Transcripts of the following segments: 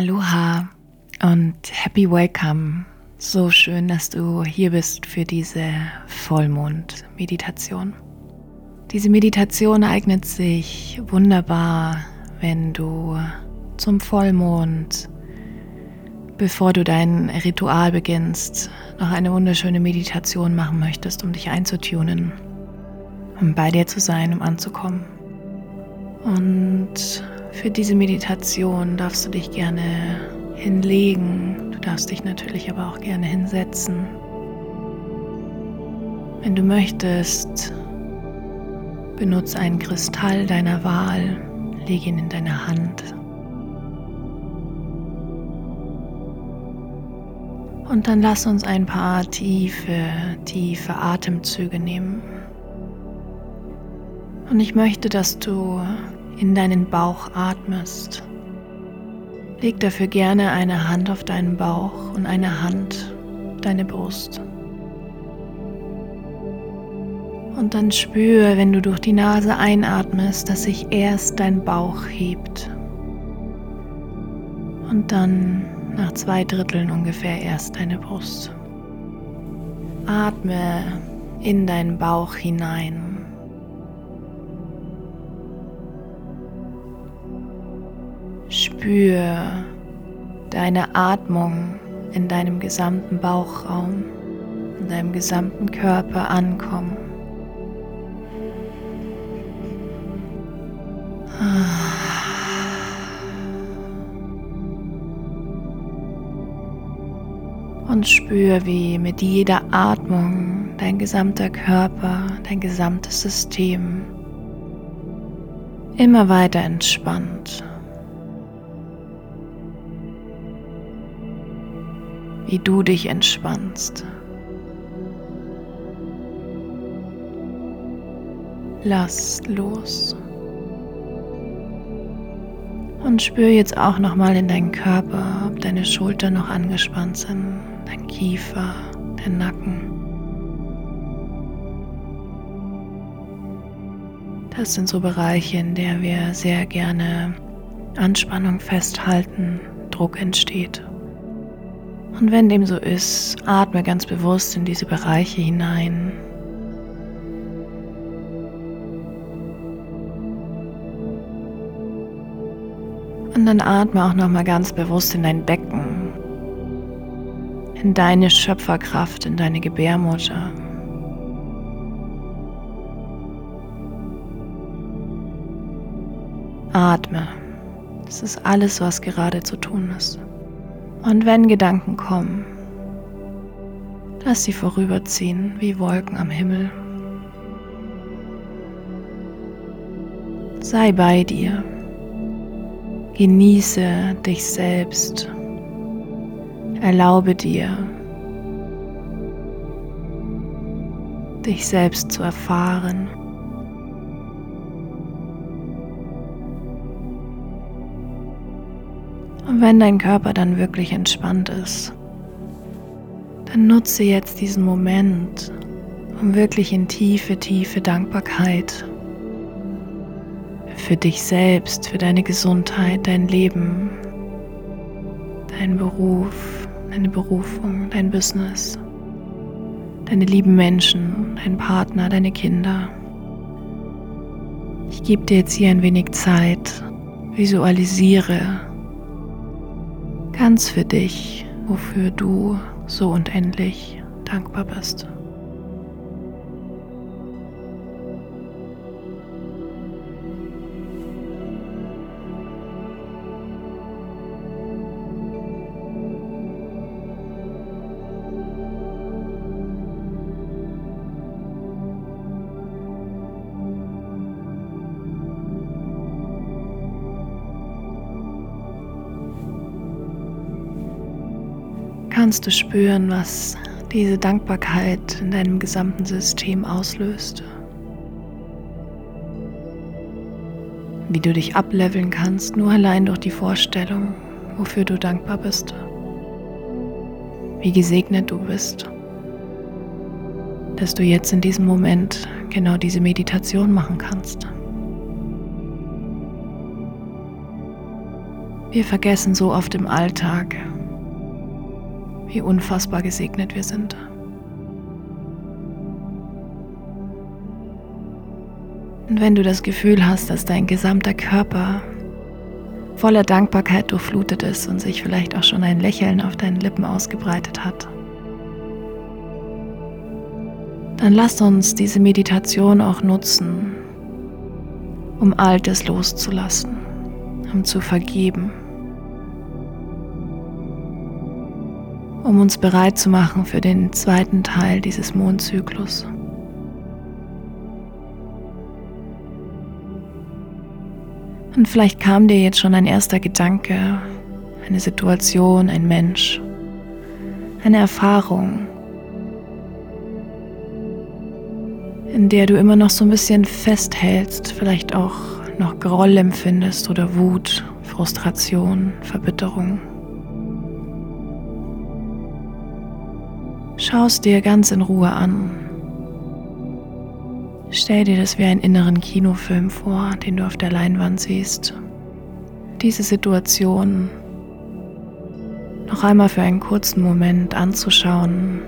Aloha und Happy Welcome. So schön, dass du hier bist für diese Vollmond-Meditation. Diese Meditation eignet sich wunderbar, wenn du zum Vollmond, bevor du dein Ritual beginnst, noch eine wunderschöne Meditation machen möchtest, um dich einzutunen, um bei dir zu sein, um anzukommen. Und für diese Meditation darfst du dich gerne hinlegen. Du darfst dich natürlich aber auch gerne hinsetzen. Wenn du möchtest, benutze einen Kristall deiner Wahl, leg ihn in deine Hand. Und dann lass uns ein paar tiefe, tiefe Atemzüge nehmen. Und ich möchte, dass du in deinen Bauch atmest. Leg dafür gerne eine Hand auf deinen Bauch und eine Hand deine Brust. Und dann spüre, wenn du durch die Nase einatmest, dass sich erst dein Bauch hebt. Und dann nach zwei Dritteln ungefähr erst deine Brust. Atme in deinen Bauch hinein. Spür deine Atmung in deinem gesamten Bauchraum, in deinem gesamten Körper ankommen. Und spür, wie mit jeder Atmung dein gesamter Körper, dein gesamtes System immer weiter entspannt. Wie du dich entspannst. Lass los. Und spür jetzt auch noch mal in deinen Körper, ob deine Schultern noch angespannt sind, dein Kiefer, dein Nacken. Das sind so Bereiche, in der wir sehr gerne Anspannung festhalten, Druck entsteht. Und wenn dem so ist, atme ganz bewusst in diese Bereiche hinein. Und dann atme auch noch mal ganz bewusst in dein Becken, in deine Schöpferkraft, in deine Gebärmutter. Atme. Das ist alles, was gerade zu tun ist. Und wenn Gedanken kommen, lass sie vorüberziehen wie Wolken am Himmel. Sei bei dir. Genieße dich selbst. Erlaube dir, dich selbst zu erfahren. Wenn dein Körper dann wirklich entspannt ist, dann nutze jetzt diesen Moment, um wirklich in tiefe, tiefe Dankbarkeit für dich selbst, für deine Gesundheit, dein Leben, dein Beruf, deine Berufung, dein Business, deine lieben Menschen, dein Partner, deine Kinder. Ich gebe dir jetzt hier ein wenig Zeit, visualisiere ganz für dich, wofür du so unendlich dankbar bist. Kannst du spüren, was diese Dankbarkeit in deinem gesamten System auslöst. Wie du dich ableveln kannst, nur allein durch die Vorstellung, wofür du dankbar bist. Wie gesegnet du bist, dass du jetzt in diesem Moment genau diese Meditation machen kannst. Wir vergessen so oft im Alltag, wie unfassbar gesegnet wir sind. Und wenn du das Gefühl hast, dass dein gesamter Körper voller Dankbarkeit durchflutet ist und sich vielleicht auch schon ein Lächeln auf deinen Lippen ausgebreitet hat, dann lass uns diese Meditation auch nutzen, um Altes loszulassen, um zu vergeben, um uns bereit zu machen für den zweiten Teil dieses Mondzyklus. Und vielleicht kam dir jetzt schon ein erster Gedanke, eine Situation, ein Mensch, eine Erfahrung, in der du immer noch so ein bisschen festhältst, vielleicht auch noch Groll empfindest oder Wut, Frustration, Verbitterung. Schau es dir ganz in Ruhe an Stell dir das wie einen inneren Kinofilm vor, den du auf der Leinwand siehst. Diese Situation noch einmal für einen kurzen Moment anzuschauen.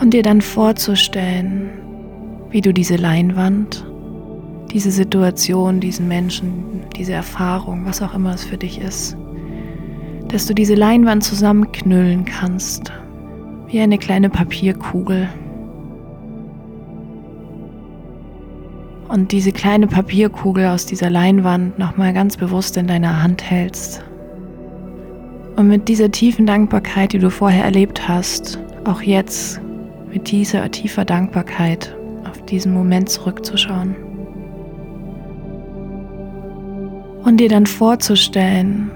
Und dir dann vorzustellen, wie du diese Leinwand, diese Situation, diesen Menschen, diese Erfahrung, was auch immer es für dich ist, dass du diese Leinwand zusammenknüllen kannst, wie eine kleine Papierkugel. Und diese kleine Papierkugel aus dieser Leinwand nochmal ganz bewusst in deiner Hand hältst. Und mit dieser tiefen Dankbarkeit, die du vorher erlebt hast, auch jetzt mit dieser tiefer Dankbarkeit auf diesen Moment zurückzuschauen. Und dir dann vorzustellen,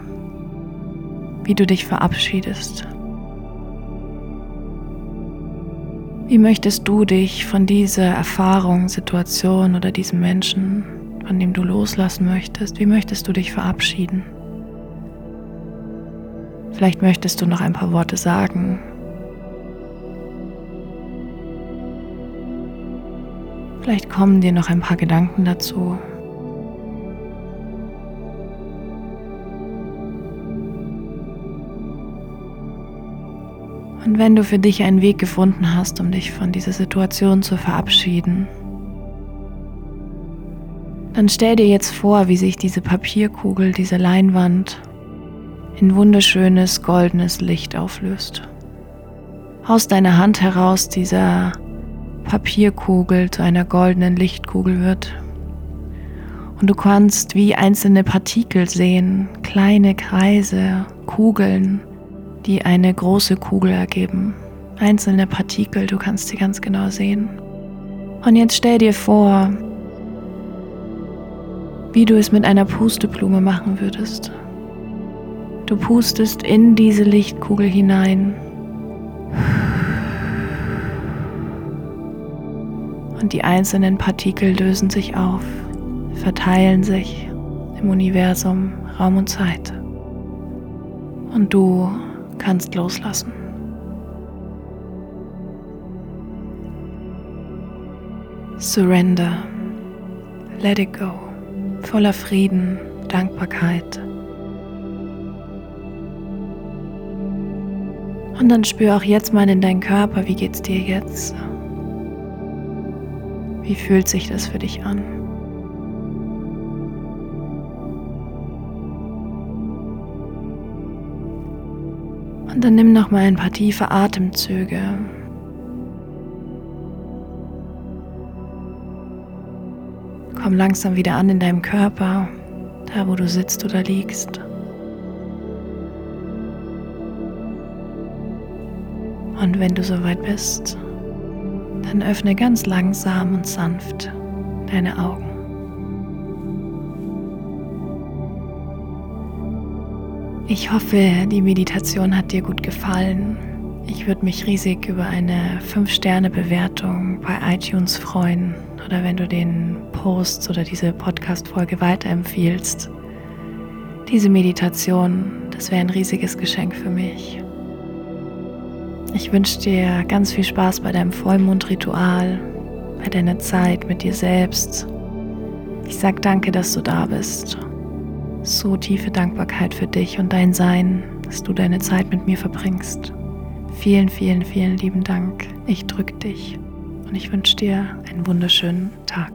wie du dich verabschiedest. Wie möchtest du dich von dieser Erfahrung, Situation oder diesem Menschen, von dem du loslassen möchtest, wie möchtest du dich verabschieden? Vielleicht möchtest du noch ein paar Worte sagen. Vielleicht kommen dir noch ein paar Gedanken dazu. Und wenn du für dich einen Weg gefunden hast, um dich von dieser Situation zu verabschieden, dann stell dir jetzt vor, wie sich diese Papierkugel, diese Leinwand in wunderschönes goldenes Licht auflöst. Aus deiner Hand heraus dieser Papierkugel zu einer goldenen Lichtkugel wird. Und du kannst wie einzelne Partikel sehen, kleine Kreise, Kugeln, die eine große Kugel ergeben. Einzelne Partikel, du kannst sie ganz genau sehen. Und jetzt stell dir vor, wie du es mit einer Pusteblume machen würdest. Du pustest in diese Lichtkugel hinein. Und die einzelnen Partikel lösen sich auf, verteilen sich im Universum, Raum und Zeit. Und du kannst loslassen. Surrender. Let it go. Voller Frieden, Dankbarkeit. Und dann spür auch jetzt mal in deinen Körper, wie geht's dir jetzt? Wie fühlt sich das für dich an? Und dann nimm noch mal ein paar tiefe Atemzüge. Komm langsam wieder an in deinem Körper, da wo du sitzt oder liegst. Und wenn du soweit bist, dann öffne ganz langsam und sanft deine Augen. Ich hoffe, die Meditation hat dir gut gefallen. Ich würde mich riesig über eine 5-Sterne-Bewertung bei iTunes freuen oder wenn du den Post oder diese Podcast-Folge weiterempfiehlst. Diese Meditation, das wäre ein riesiges Geschenk für mich. Ich wünsche dir ganz viel Spaß bei deinem Vollmondritual, bei deiner Zeit mit dir selbst. Ich sag danke, dass du da bist. So tiefe Dankbarkeit für dich und dein Sein, dass du deine Zeit mit mir verbringst. Vielen, vielen, vielen lieben Dank. Ich drück dich und ich wünsche dir einen wunderschönen Tag.